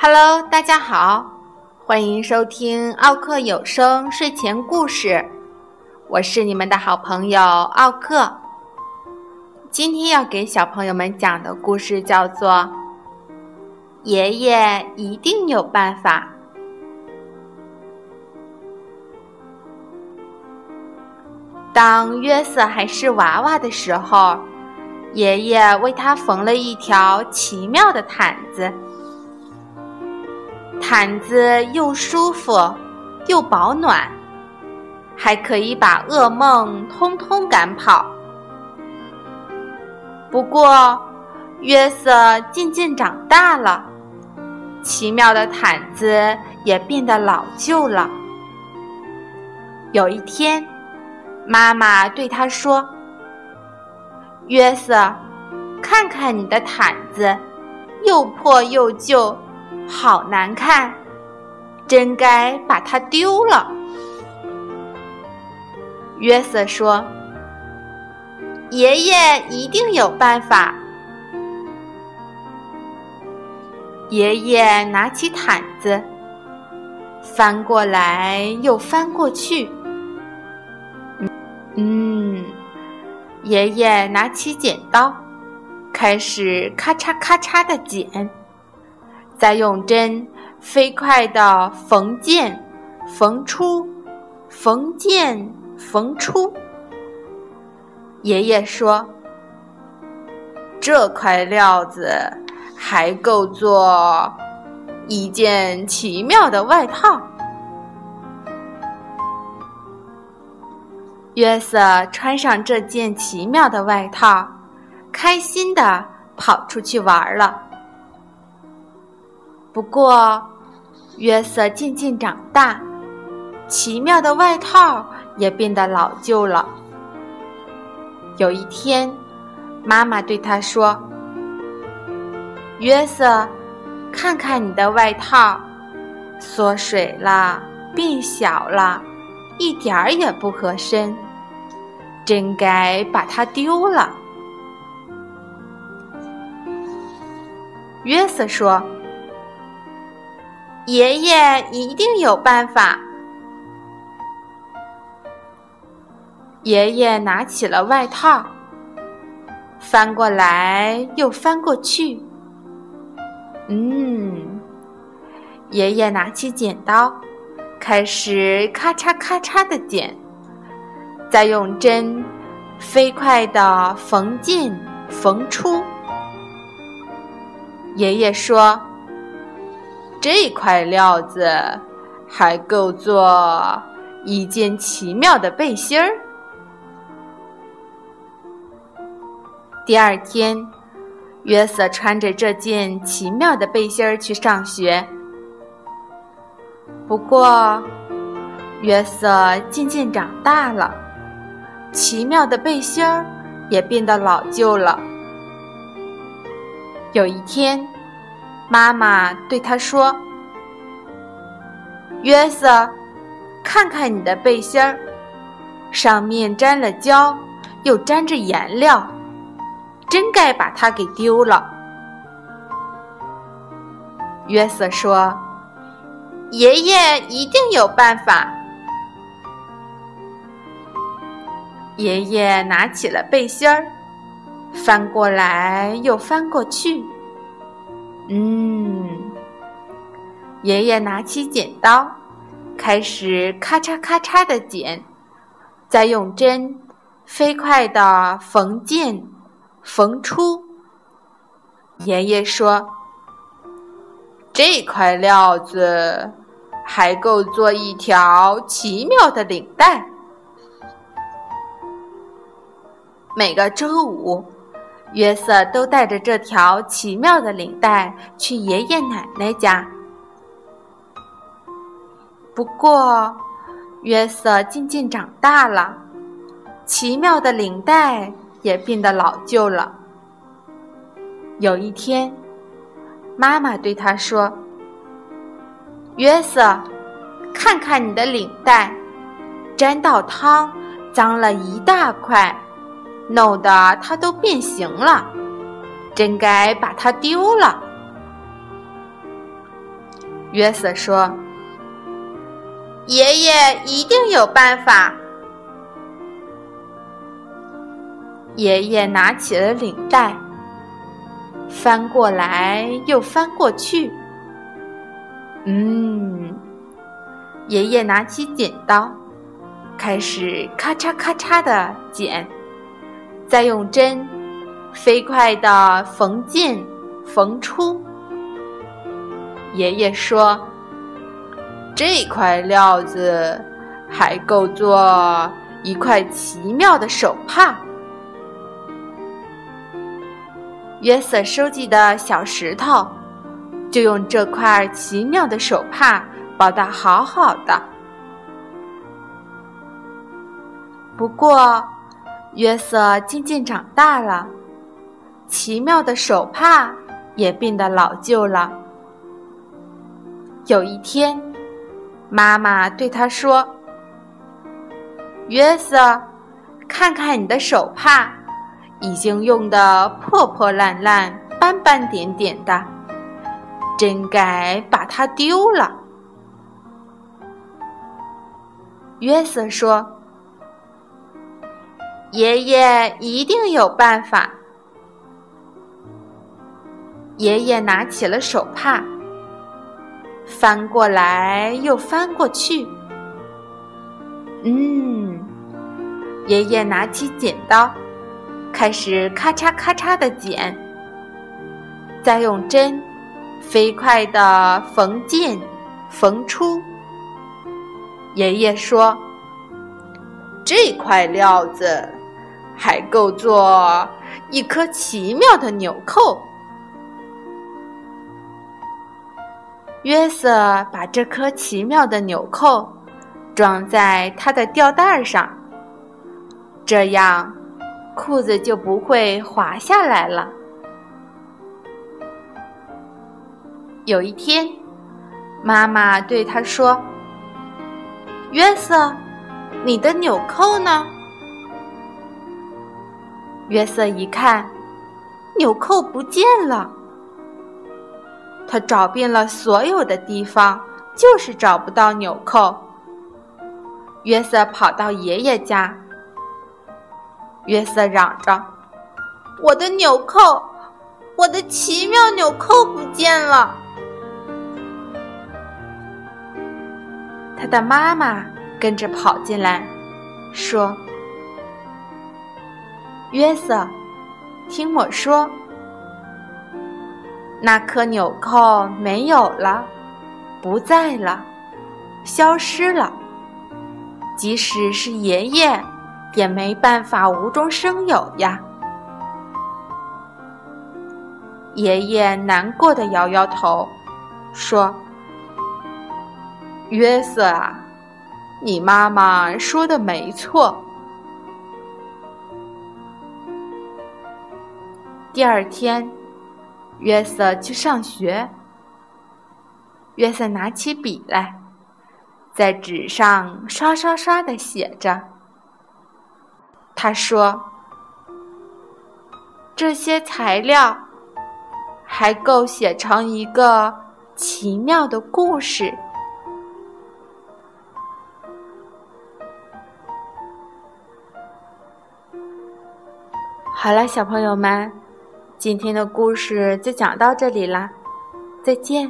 Hello，大家好，欢迎收听奥克有声睡前故事，我是你们的好朋友奥克。今天要给小朋友们讲的故事叫做《爷爷一定有办法》。当约瑟还是娃娃的时候，爷爷为他缝了一条奇妙的毯子。毯子又舒服又保暖，还可以把噩梦通通赶跑。不过，约瑟渐渐长大了，奇妙的毯子也变得老旧了。有一天，妈妈对他说：“约瑟，看看你的毯子，又破又旧。”好难看，真该把它丢了。约瑟说：“爷爷一定有办法。”爷爷拿起毯子，翻过来又翻过去。嗯，爷爷拿起剪刀，开始咔嚓咔嚓的剪。再用针飞快地缝进、缝出、缝进、缝出。爷爷说：“这块料子还够做一件奇妙的外套。”约瑟穿上这件奇妙的外套，开心地跑出去玩了。不过，约瑟渐渐长大，奇妙的外套也变得老旧了。有一天，妈妈对他说：“约瑟，看看你的外套，缩水了，变小了，一点儿也不合身，真该把它丢了。”约瑟说。爷爷一定有办法。爷爷拿起了外套，翻过来又翻过去。嗯，爷爷拿起剪刀，开始咔嚓咔嚓的剪，再用针飞快的缝进缝出。爷爷说。这块料子还够做一件奇妙的背心儿。第二天，约瑟穿着这件奇妙的背心儿去上学。不过，约瑟渐渐长大了，奇妙的背心儿也变得老旧了。有一天。妈妈对他说：“约瑟，看看你的背心儿，上面沾了胶，又沾着颜料，真该把它给丢了。”约瑟说：“爷爷一定有办法。”爷爷拿起了背心儿，翻过来又翻过去。嗯，爷爷拿起剪刀，开始咔嚓咔嚓的剪，再用针飞快的缝进缝出。爷爷说：“这块料子还够做一条奇妙的领带。”每个周五。约瑟都带着这条奇妙的领带去爷爷奶奶家。不过，约瑟渐渐长大了，奇妙的领带也变得老旧了。有一天，妈妈对他说：“约瑟，看看你的领带，沾到汤，脏了一大块，弄得它都变形了，真该把它丢了。”约瑟说：“爷爷一定有办法。”爷爷拿起了领带，翻过来又翻过去。嗯，爷爷拿起剪刀，开始咔嚓咔嚓的剪，再用针飞快的缝进缝出。爷爷说：“这块料子还够做一块奇妙的手帕。”约瑟收集的小石头，就用这块奇妙的手帕包得好好的。不过，约瑟渐渐长大了，奇妙的手帕也变得老旧了。有一天，妈妈对他说：“约瑟，看看你的手帕。”已经用得破破烂烂、斑斑点点的，真该把它丢了。约瑟说：“爷爷一定有办法。”爷爷拿起了手帕，翻过来又翻过去。嗯，爷爷拿起剪刀。开始咔嚓咔嚓的剪，再用针飞快的缝进缝出。爷爷说：“这块料子还够做一颗奇妙的纽扣。”约瑟把这颗奇妙的纽扣装在他的吊带上，这样。裤子就不会滑下来了。有一天，妈妈对他说：“约瑟，你的纽扣呢？”约瑟一看，纽扣不见了。他找遍了所有的地方，就是找不到纽扣。约瑟跑到爷爷家。约瑟嚷着：“我的纽扣，我的奇妙纽扣不见了！”他的妈妈跟着跑进来，说：“约瑟，听我说，那颗纽扣没有了，不在了，消失了。即使是爷爷。”也没办法无中生有呀。爷爷难过的摇摇头，说：“约瑟啊，你妈妈说的没错。”第二天，约瑟去上学。约瑟拿起笔来，在纸上刷刷刷的写着。他说：“这些材料还够写成一个奇妙的故事。”好了，小朋友们，今天的故事就讲到这里啦，再见。